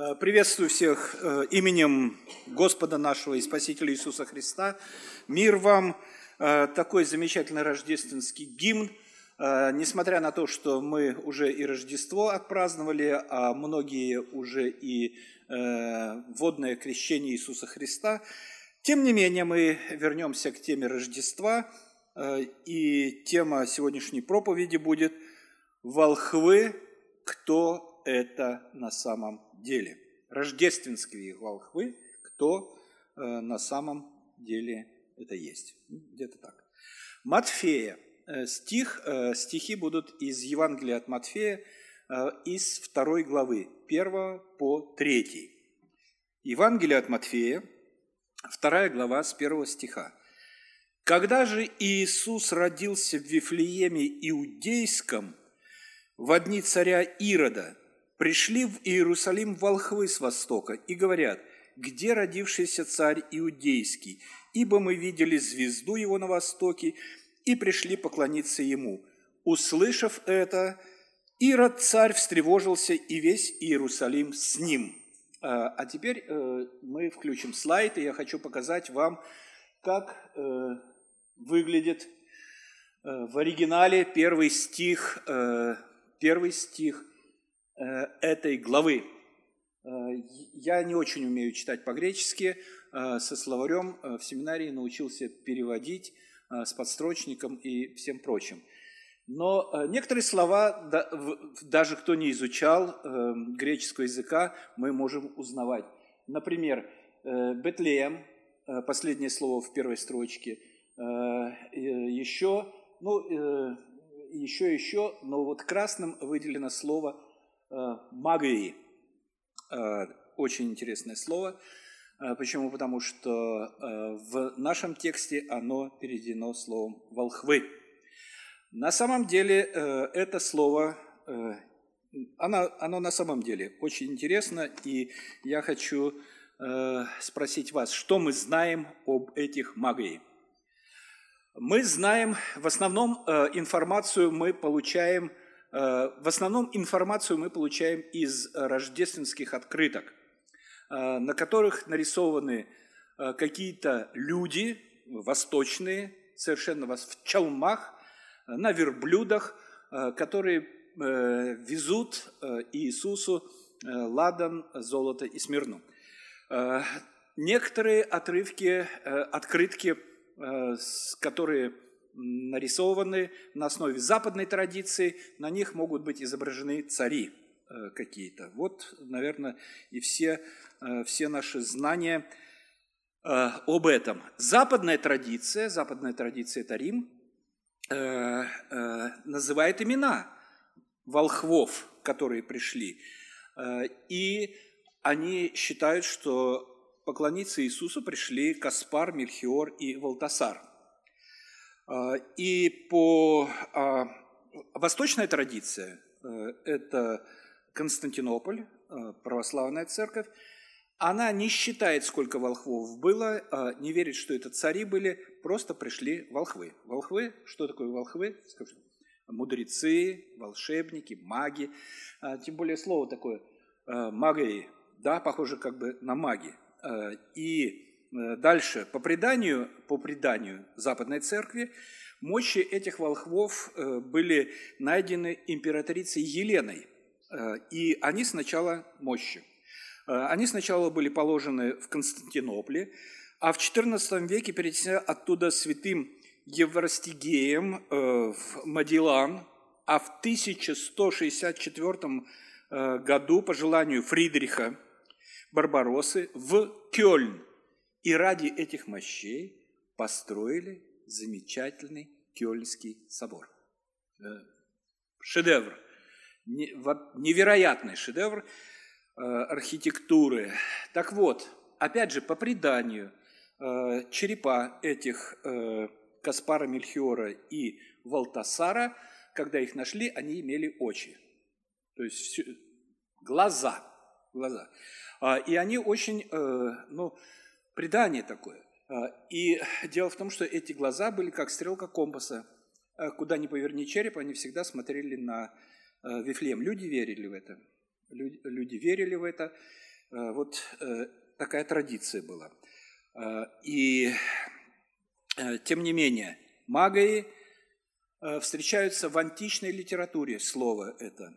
Э, Приветствую всех э, именем Господа нашего и Спасителя Иисуса Христа. Мир вам, Э, такой замечательный рождественский гимн. Несмотря на то, что мы уже и Рождество отпраздновали, а многие уже и водное крещение Иисуса Христа, тем не менее мы вернемся к теме Рождества, и тема сегодняшней проповеди будет «Волхвы, кто это на самом деле?» Рождественские волхвы, кто э, на самом деле это есть. Ну, Где-то так. Матфея. Э, Стих, э, стихи будут из Евангелия от Матфея, э, из второй главы, 1 по 3. Евангелие от Матфея, вторая глава с первого стиха. «Когда же Иисус родился в Вифлееме Иудейском, в дни царя Ирода, пришли в Иерусалим волхвы с востока и говорят, где родившийся царь Иудейский, ибо мы видели звезду его на востоке и пришли поклониться ему. Услышав это, Ирод царь встревожился, и весь Иерусалим с ним. А а теперь э, мы включим слайд, и я хочу показать вам, как э, выглядит э, в оригинале первый стих, первый стих этой главы. Э, Я не очень умею читать по-гречески, э, со словарем э, в семинарии научился переводить э, с подстрочником и всем прочим. Но э, некоторые слова, даже кто не изучал э, греческого языка, мы можем узнавать. Например, э, Бетлеем, э, последнее слово в первой строчке, э, э, еще, ну, э, еще, еще, но вот красным выделено слово э, «магии». Э, Очень интересное слово. Э, Почему? Потому что в нашем тексте оно переведено словом «волхвы». На самом деле это слово, оно, оно на самом деле очень интересно, и я хочу спросить вас, что мы знаем об этих магии? Мы знаем, в основном информацию мы получаем, в основном информацию мы получаем из рождественских открыток, э, на которых нарисованы э, какие-то люди восточные, совершенно в чалмах, э, на верблюдах, э, которые э, везут э, Иисусу э, ладан, золото и смирну. Э, Некоторые отрывки, э, открытки, э, которые нарисованы на основе западной традиции, на них могут быть изображены цари э, какие-то. Вот, наверное, и все, э, все наши знания э, об этом. Западная традиция, западная традиция – это Рим, называет имена волхвов, которые пришли. И они считают, что поклониться Иисусу пришли Каспар, Мельхиор и Валтасар. Э, И по а, восточная традиция э, – это Константинополь, э, православная церковь, она не считает, сколько волхвов было, а не верит, что это цари были, просто пришли волхвы. Волхвы, что такое волхвы? Скажу. Мудрецы, волшебники, маги. А, Тем более слово такое э, магии, да, похоже как бы на маги. И дальше, по преданию, по преданию Западной Церкви, мощи этих волхвов э, были найдены императрицей Еленой. Э, И они сначала мощи. Э, Они сначала были положены в Константинополе, а в XIV веке перенесены оттуда святым Евростигеем э, в Мадилан, а в 1164 э, году по желанию Фридриха Барбароссы в Кёльн. И ради этих мощей построили замечательный Кёльнский собор. Шедевр, невероятный шедевр э, архитектуры. Так вот, опять же, по преданию, э, черепа этих э, Каспара Мельхиора и Валтасара, когда их нашли, они имели очи. То есть глаза, глаза. А, И они очень, ну, предание такое. А, И дело в том, что эти глаза были как стрелка компаса. А Куда ни поверни череп, они всегда смотрели на э, Вифлеем. Люди верили в это. Люди, верили в это. Вот такая традиция была. И тем не менее, магии встречаются в античной литературе, слово это.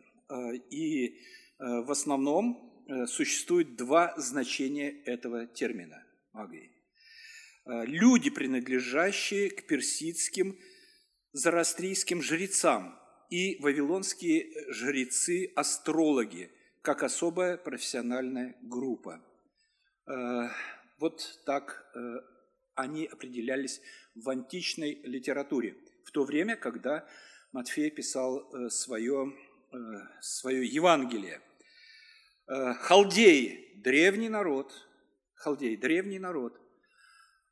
И в основном существует два значения этого термина магии. Люди, принадлежащие к персидским зороастрийским жрецам и вавилонские жрецы-астрологи, как особая профессиональная группа. Э, вот так э, они определялись в античной литературе, в то время, когда Матфей писал свое, э, свое Евангелие. Халдеи – древний народ, халдеи – древний народ,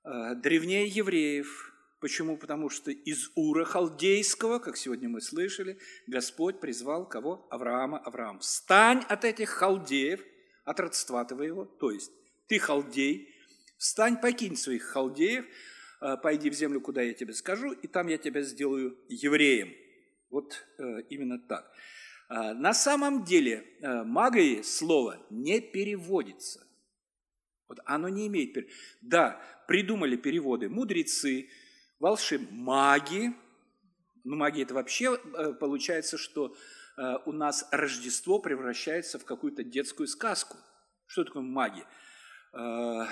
древнее евреев – Почему? Потому что из Ура Халдейского, как сегодня мы слышали, Господь призвал кого? Авраама. Авраам, встань от этих халдеев, от родства твоего, то есть ты халдей, встань, покинь своих халдеев, э, пойди в землю, куда я тебе скажу, и там я тебя сделаю евреем. Вот э, именно так. Э, на самом деле магии слово не переводится. Вот оно не имеет... Да, придумали переводы мудрецы, волшеб, маги. Ну, маги это вообще э, получается, что э, у нас Рождество превращается в какую-то детскую сказку. Что такое маги? Э,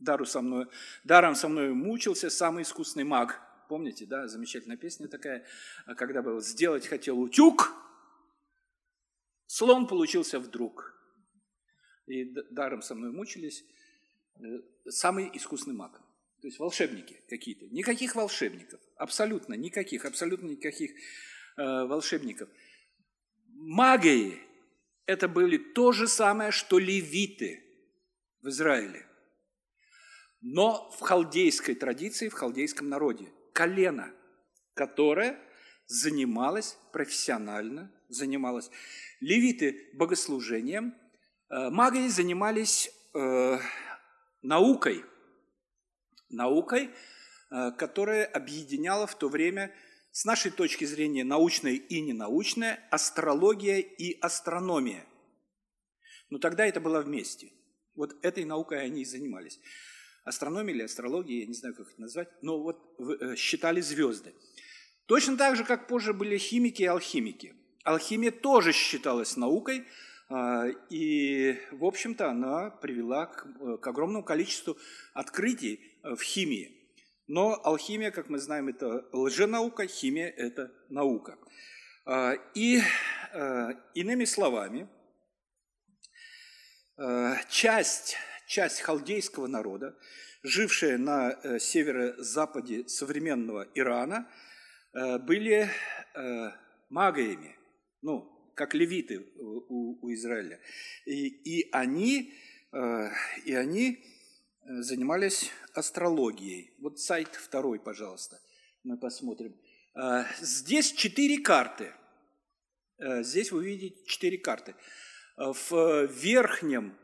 Дару со мной, даром со мной мучился самый искусный маг. Помните, да, замечательная песня такая, когда был сделать хотел утюг, слон получился вдруг. И даром со мной мучились самый искусный маг. То есть волшебники какие-то. Никаких волшебников. Абсолютно никаких. Абсолютно никаких э, волшебников. Магии – это были то же самое, что левиты в Израиле. Но в халдейской традиции, в халдейском народе. Колено, которое занималось профессионально, занималось левиты богослужением, э, магии занимались э, наукой – наукой, э, которая объединяла в то время, с нашей точки зрения, научная и ненаучная, астрология и астрономия. Но тогда это было вместе. Вот этой наукой они и занимались. Астрономия или астрология, я не знаю, как это назвать, но вот э, считали звезды. Точно так же, как позже были химики и алхимики. Алхимия тоже считалась наукой, и, в общем-то, она привела к, э, к огромному количеству открытий э, в химии. Но алхимия, как мы знаем, это лженаука, химия – это наука. А, и, э, иными словами, часть, часть халдейского народа, жившая на северо-западе современного Ирана, были магами, ну, как левиты у, у Израиля. И, и, они, э, и они э, занимались астрологией. Вот сайт второй, пожалуйста, мы посмотрим. Э, здесь четыре карты. Здесь вы видите четыре карты. В верхнем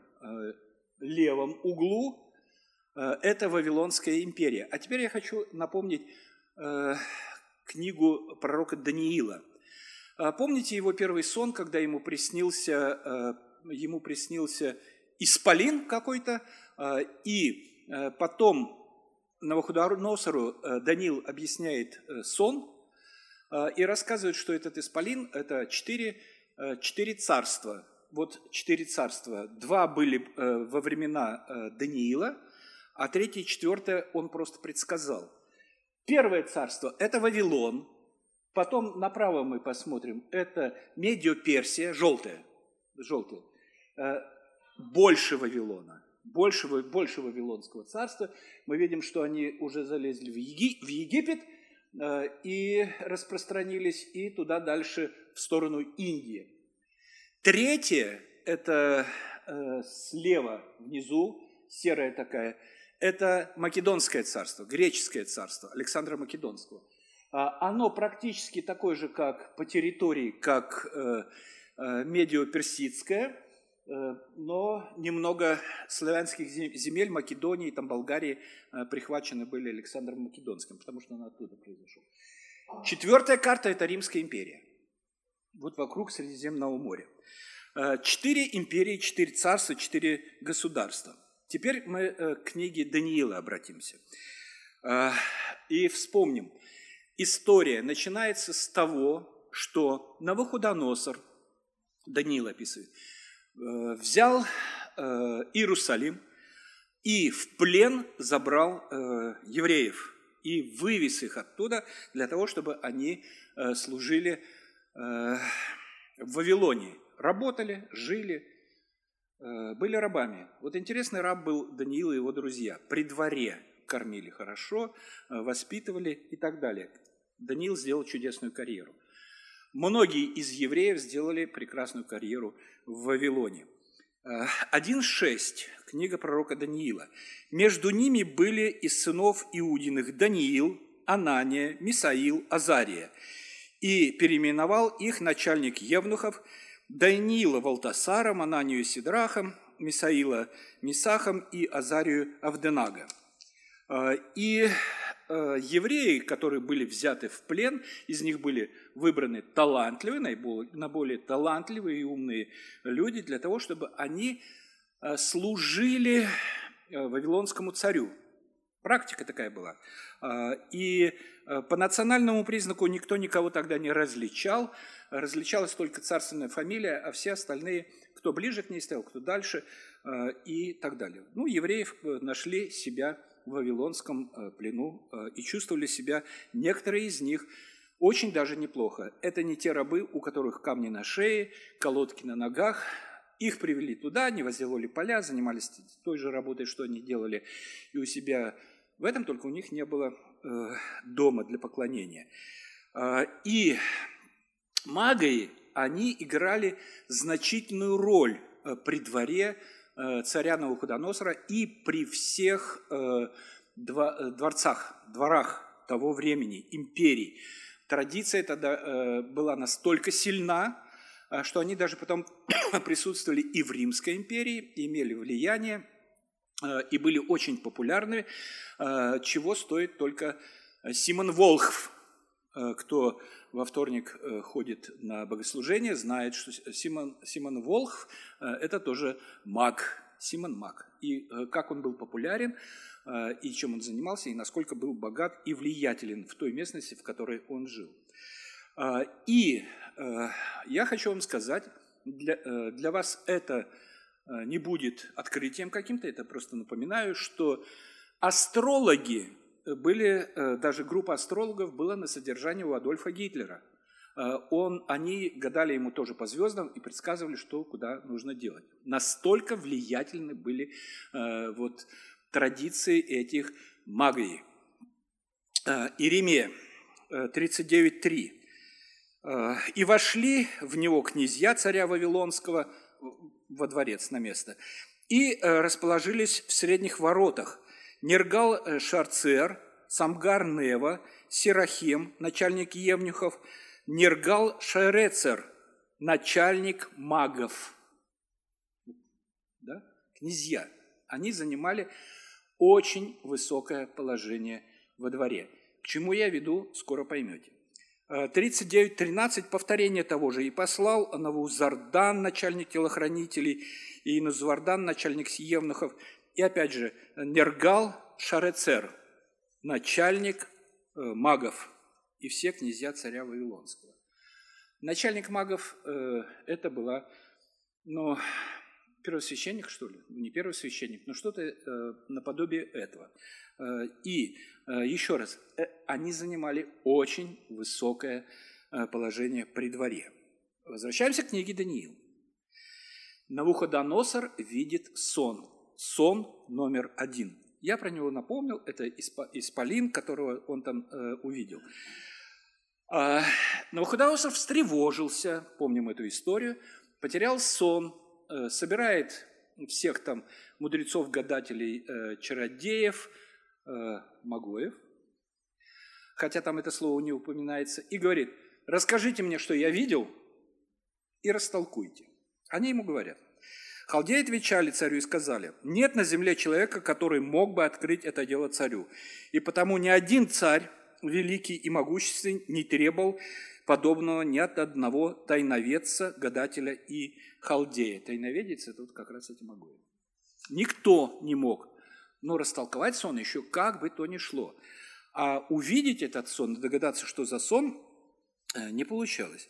левом углу это Вавилонская империя. А теперь я хочу напомнить книгу пророка Даниила – помните его первый сон, когда ему приснился, э, ему приснился исполин какой-то, э, и э, потом Навуходоносору Данил объясняет сон и рассказывает, что этот исполин – это четыре, четыре царства. Вот четыре царства. Два были во времена Даниила, а третье и четвертое он просто предсказал. Первое царство – это Вавилон – Потом направо мы посмотрим. Это Медио-Персия, желтая, желтая. Э, больше Вавилона, больше, больше Вавилонского царства. Мы видим, что они уже залезли в, Еги, в Египет э, и распространились и туда дальше в сторону Индии. Третье – это э, слева внизу, серая такая, это Македонское царство, греческое царство Александра Македонского – оно практически такое же, как по территории, как э, э, медио-персидское, э, но немного славянских земель Македонии, там Болгарии прихвачены были Александром Македонским, потому что он оттуда произошел. Четвертая карта – это Римская империя. Вот вокруг Средиземного моря. Четыре империи, четыре царства, четыре государства. Теперь мы к книге Даниила обратимся. И вспомним. История начинается с того, что Навуходоносор, Даниил описывает, взял Иерусалим и в плен забрал евреев и вывез их оттуда для того, чтобы они служили в Вавилоне. Работали, жили, были рабами. Вот интересный раб был Даниил и его друзья. При дворе кормили хорошо, воспитывали и так далее. Даниил сделал чудесную карьеру. Многие из евреев сделали прекрасную карьеру в Вавилоне. 1.6, книга пророка Даниила. «Между ними были из сынов Иудиных Даниил, Анания, Мисаил, Азария. И переименовал их начальник Евнухов Даниила Валтасаром, Ананию Сидрахом, Мисаила Мисахом и Азарию Авденага. А, и а, евреи, которые были взяты в плен, из них были выбраны талантливые, наиболее талантливые и умные люди для того, чтобы они а, служили вавилонскому царю. Практика такая была. И по национальному признаку никто никого тогда не различал. Различалась только царственная фамилия, а все остальные, кто ближе к ней стоял, кто дальше и так далее. Ну, евреев э, нашли себя в Вавилонском э, плену э, и чувствовали себя некоторые из них очень даже неплохо. Это не те рабы, у которых камни на шее, колодки на ногах. Их привели туда, они возделывали поля, занимались той же работой, что они делали и у себя. В этом только у них не было э, дома для поклонения. И магии, они играли значительную роль при дворе царя Навуходоносора и при всех э, э, дворцах, дворах того времени, империй. Традиция тогда была настолько сильна, что они даже потом присутствовали и в Римской империи, имели влияние, и были очень популярны, чего стоит только Симон Волхв, кто во вторник ходит на богослужение, знает, что Симон, Симон Волхв – это тоже маг, Симон Мак. И э, как он был популярен, э, и чем он занимался, и насколько был богат и влиятелен в той местности, в которой он жил. Э, и я хочу вам сказать, для, для вас это не будет открытием каким-то, это просто напоминаю, что астрологи были, даже группа астрологов была на содержании у Адольфа Гитлера – Э, он, они гадали ему тоже по звездам и предсказывали, что куда нужно делать. Настолько влиятельны были э, вот, традиции этих магии. Э, Иеремия 39.3. Э, «И вошли в него князья царя Вавилонского во дворец на место, и расположились в средних воротах. Нергал Шарцер, Самгар Нева, Сирахим, начальник Евнюхов – Нергал Шерецер, начальник магов. Да? Князья. Они занимали очень высокое положение во дворе. К чему я веду, скоро поймете. 39.13, э, повторение того же. «И послал Навузардан, начальник телохранителей, и Инузвардан, начальник Сиевнухов, и опять же Нергал Шарецер, начальник э, магов и все князья царя Вавилонского. Начальник магов э, это была, ну, первосвященник, что ли? Не первосвященник, но что-то э, наподобие этого. Э, и э, еще раз, э, они занимали очень высокое э, положение при дворе. Возвращаемся к книге Даниил. Навуходоносор видит сон. Сон номер один. Я про него напомнил, это исполин, которого он там э, увидел. А, Навуходоносор встревожился, помним эту историю, потерял сон, э, собирает всех там мудрецов, гадателей, э, чародеев, э, магоев, хотя там это слово не упоминается, и говорит, расскажите мне, что я видел, и растолкуйте. Они ему говорят. Халдеи отвечали царю и сказали, нет на земле человека, который мог бы открыть это дело царю. И потому ни один царь великий и могущественный не требовал подобного ни от одного тайноведца, гадателя и халдея. Тайноведец – это вот как раз эти могу. Никто не мог. Но растолковать сон еще как бы то ни шло. А увидеть этот сон, догадаться, что за сон, э, не получалось.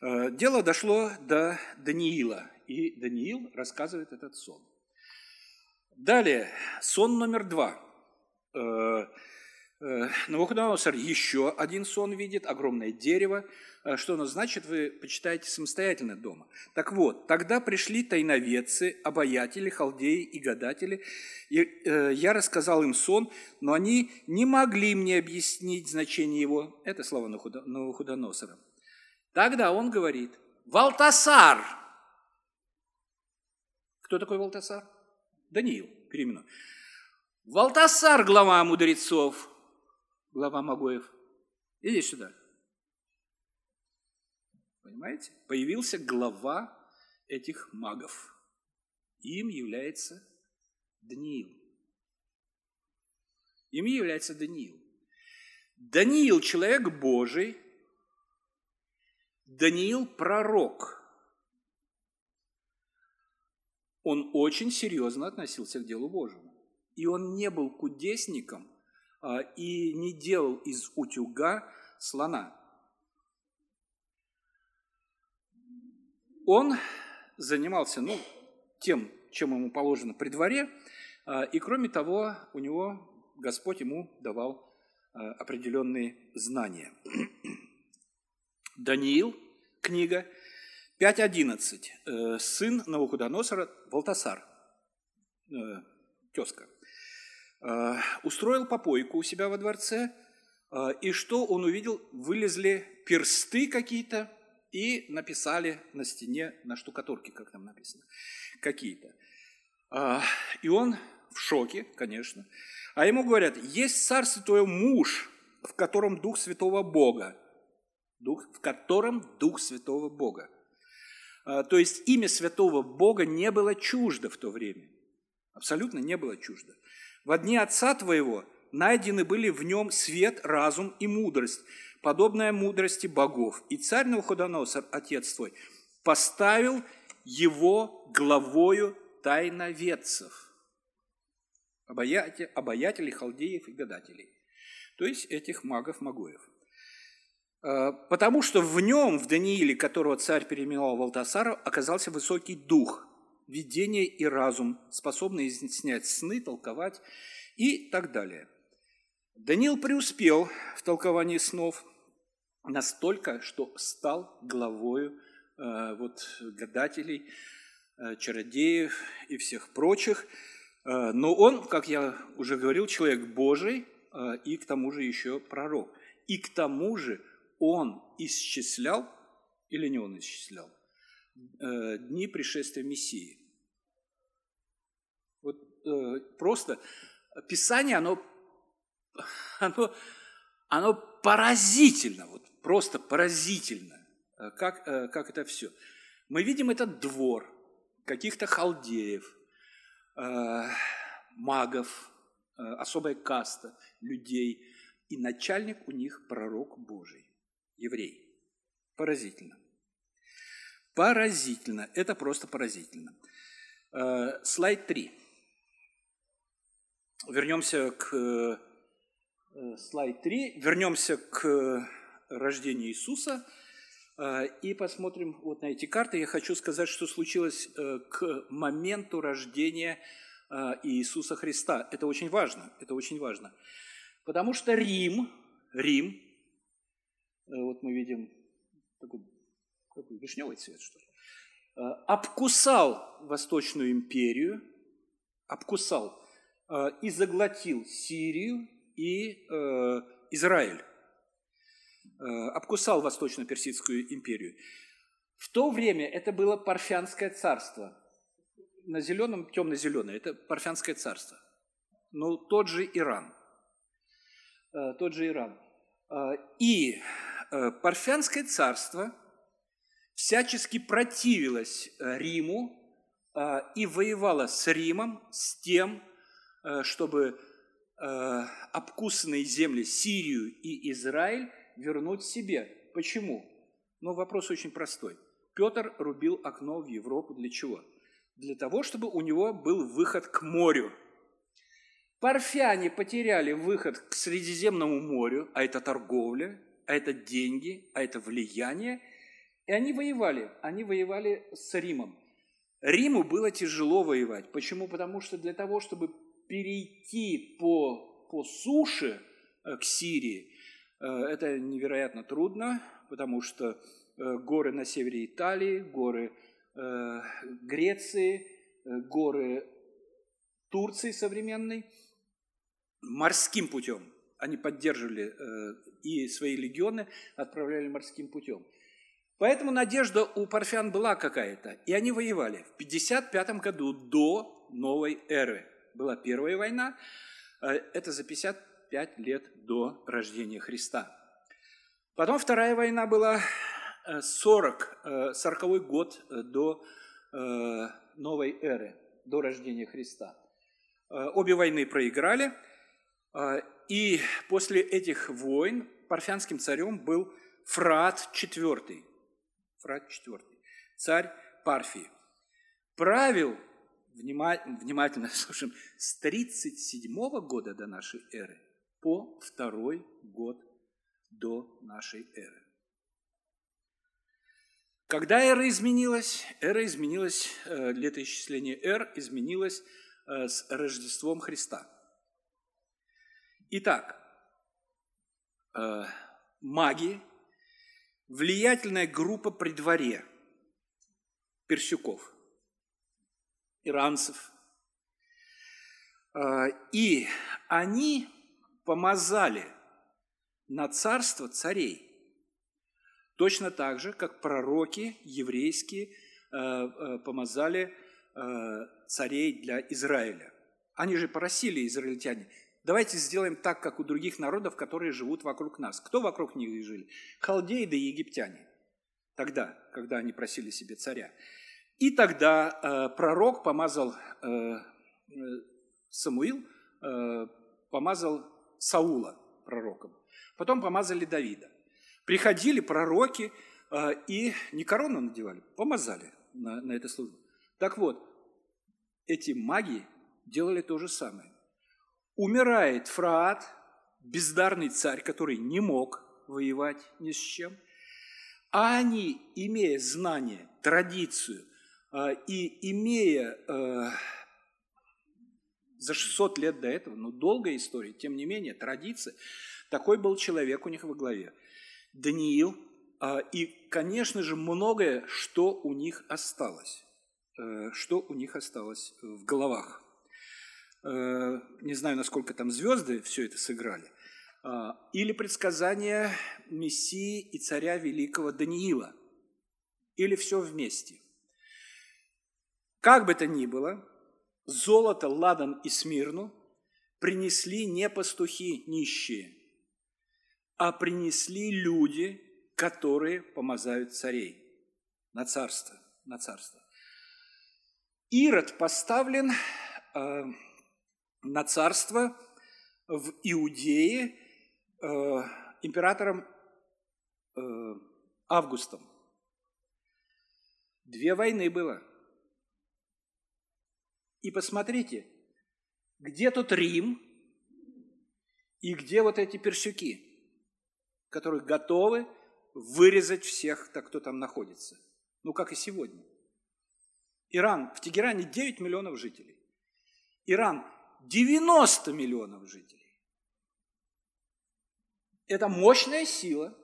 Э, дело дошло до Даниила, и Даниил рассказывает этот сон. Далее, сон номер два. Э, Навуходоносор еще один сон видит, огромное дерево, Э, что оно значит, вы почитаете самостоятельно дома. Так вот, тогда пришли тайноведцы, обаятели, халдеи и гадатели. И, э, я рассказал им сон, но они не могли мне объяснить значение его. Это слова Навуходоносора. Тогда он говорит, Валтасар. Кто такой Валтасар? Даниил, переимену. Валтасар, глава мудрецов, глава Магоев. Иди сюда. Понимаете? Появился глава этих магов. Им является Даниил. Им является Даниил. Даниил – человек Божий. Даниил – пророк. Он очень серьезно относился к делу Божьему. И он не был кудесником а, и не делал из утюга слона. он занимался ну, тем, чем ему положено при дворе, а, и кроме того, у него Господь ему давал а, определенные знания. Даниил, книга 5.11. Э, сын Навуходоносора Валтасар, э, тезка, э, устроил попойку у себя во дворце, и что он увидел? Вылезли персты какие-то, и написали на стене, на штукатурке, как там написано, какие-то. И он в шоке, конечно. А ему говорят, есть царство твое муж, в котором Дух Святого Бога. Дух, в котором Дух Святого Бога. А, то есть имя Святого Бога не было чуждо в то время. Абсолютно не было чуждо. В дни Отца Твоего найдены были в нем свет, разум и мудрость, подобная мудрости богов. И царь Навуходоносор, отец твой, поставил его главою тайноведцев, обаятелей, халдеев и гадателей, то есть этих магов-магоев. А, потому что в нем, в Данииле, которого царь переименовал Валтасара, оказался высокий дух, видение и разум, способный снять сны, толковать и так далее. Даниил преуспел в толковании снов – настолько, что стал главою э, вот, гадателей, э, чародеев и всех прочих. Э, но он, как я уже говорил, человек Божий и к тому же еще пророк. И к тому же он исчислял, или не он исчислял, дни пришествия Мессии. Вот просто Писание, оно, оно, оно поразительно. Вот просто поразительно, э, как, э, как это все. Мы видим этот двор каких-то халдеев, э, магов, особая каста людей, и начальник у них пророк Божий, еврей. Поразительно. Поразительно. Это просто поразительно. Слайд 3. Вернемся к слайд 3. Вернемся к рождения Иисуса. Э, и посмотрим вот на эти карты. Я хочу сказать, что случилось э, к моменту рождения э, Иисуса Христа. Это очень важно, это очень важно. Потому что Рим, Рим, вот мы видим такой, такой вишневый цвет, что ли, обкусал Восточную империю, обкусал и заглотил Сирию и Израиль. Э, обкусал Восточно-Персидскую империю. В то время это было Парфянское царство. На зеленом, темно-зеленое, это Парфянское царство. Ну, тот же Иран. Э, тот же Иран. Э, и Парфянское царство всячески противилось Риму и воевало с Римом с тем, чтобы обкусанные земли Сирию и Израиль вернуть себе. Почему? Но вопрос очень простой. Петр рубил окно в Европу для чего? Для того, чтобы у него был выход к морю. Парфяне потеряли выход к Средиземному морю, а это торговля, а это деньги, а это влияние. И они воевали. Они воевали с Римом. Риму было тяжело воевать. Почему? Потому что для того, чтобы перейти по, по суше э, к Сирии, э, это невероятно трудно, потому что э, горы на севере Италии, горы Греции, горы Турции современной, морским путем. Они поддерживали и свои легионы отправляли морским путем. Поэтому надежда у парфян была какая-то, и они воевали. В 55 году до новой эры была первая война, э, это за 55 лет до рождения Христа. Потом вторая война была 40, э, 40 э, год до новой эры, до рождения Христа. Обе войны проиграли, и после этих войн парфянским царем был Фрат IV. Фрат IV, царь Парфии. Правил, внимательно слушаем, с 37 года до нашей эры по второй год до нашей эры. Когда эра изменилась? Эра изменилась, э, летоисчисление эр изменилось э, с Рождеством Христа. Итак, э, маги влиятельная группа при дворе персюков, иранцев. А, и они помазали на царство царей, точно так же, как пророки еврейские а, а, помазали царей для Израиля. Они же просили израильтяне, Давайте сделаем так, как у других народов, которые живут вокруг нас. Кто вокруг них жили? Халдеи да египтяне. Тогда, когда они просили себе царя. И тогда э, пророк помазал, э, э Самуил э, помазал Саула пророком. Потом помазали Давида. Приходили пророки э, и не корону надевали, помазали на, на это службу. Так вот, эти маги делали то же самое. Умирает Фраат, бездарный царь, который не мог воевать ни с чем. А они, имея знание, традицию э, и имея э, за 600 лет до этого, ну, долгая история, тем не менее, традиция, такой был человек у них во главе. Даниил, э, и, конечно же, многое, что у них осталось, что у них осталось в головах. Э, не знаю, насколько там звезды все это сыграли, а, или предсказание Мессии и царя великого Даниила, или все вместе. Как бы то ни было, золото, ладан и смирну принесли не пастухи нищие, а принесли люди, которые помазают царей на царство, на царство. Ирод поставлен э, на царство в Иудее э, императором э, Августом. Две войны было. И посмотрите, где тут Рим и где вот эти персюки, которые готовы вырезать всех, кто там находится. Ну, как и сегодня. Иран, в Тегеране 9 миллионов жителей. Иран 90 миллионов жителей. Это мощная сила,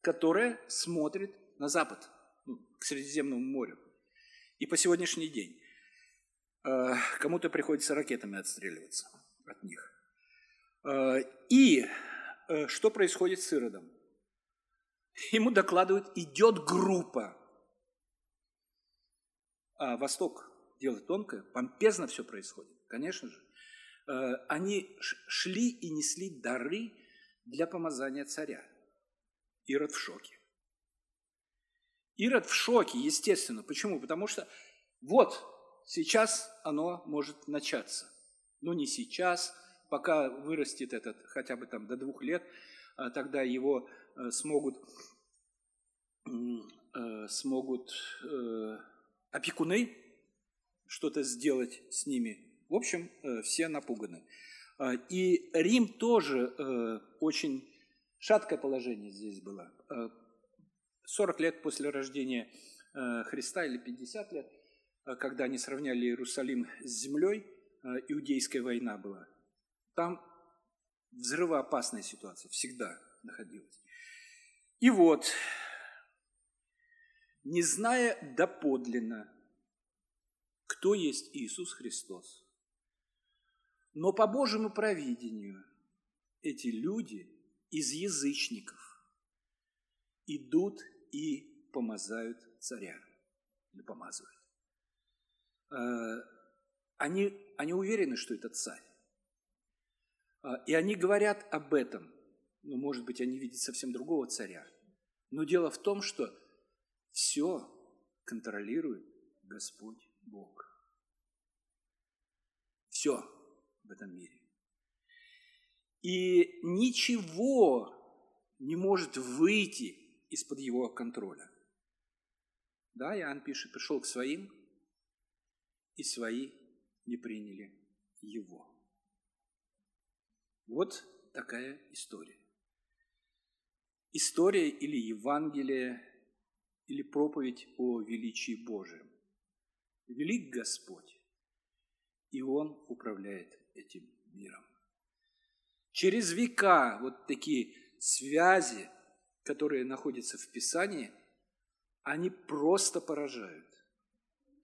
которая смотрит на запад, ну, к Средиземному морю. И по сегодняшний день э, кому-то приходится ракетами отстреливаться от них. Э, и э, что происходит с Иродом? Ему докладывают, идет группа. А Восток дело тонкое, помпезно все происходит, конечно же. Э, они шли и несли дары для помазания царя. Ирод в шоке. Ирод в шоке, естественно. Почему? Потому что вот сейчас оно может начаться. Но не сейчас, пока вырастет этот хотя бы там до двух лет, а тогда его э, смогут э, смогут э, опекуны что-то сделать с ними. В общем, э, все напуганы. Э, и Рим тоже э, очень шаткое положение здесь было. 40 лет после рождения Христа или 50 лет, когда они сравняли Иерусалим с землей, иудейская война была. Там взрывоопасная ситуация всегда находилась. И вот, не зная доподлинно, кто есть Иисус Христос, но по Божьему провидению эти люди из язычников идут и помазают царя. Или помазывают. Э, они, они уверены, что это царь. Э, и они говорят об этом. Но, может быть, они видят совсем другого царя. Но дело в том, что все контролирует Господь Бог. Все в этом мире. И ничего не может выйти из-под его контроля. Да, Иоанн пишет, пришел к своим, и свои не приняли его. Вот такая история. История или Евангелие, или проповедь о величии Божьем. Велик Господь, и Он управляет этим миром. Через века вот такие связи, которые находятся в Писании, они просто поражают.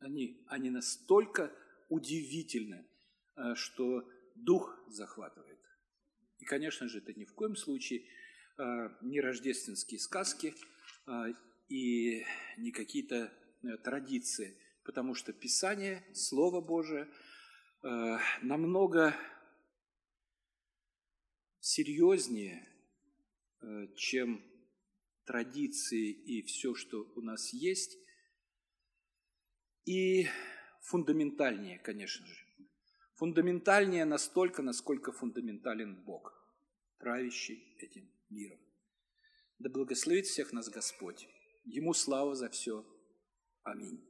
Они, они настолько удивительны, э, что дух захватывает. И, конечно же, это ни в коем случае э, не рождественские сказки э, и не какие-то традиции, потому что Писание, Слово Божие – Э, намного серьезнее, э, чем традиции и все, что у нас есть, и фундаментальнее, конечно же. Фундаментальнее настолько, насколько фундаментален Бог, правящий этим миром. Да благословит всех нас Господь. Ему слава за все. Аминь.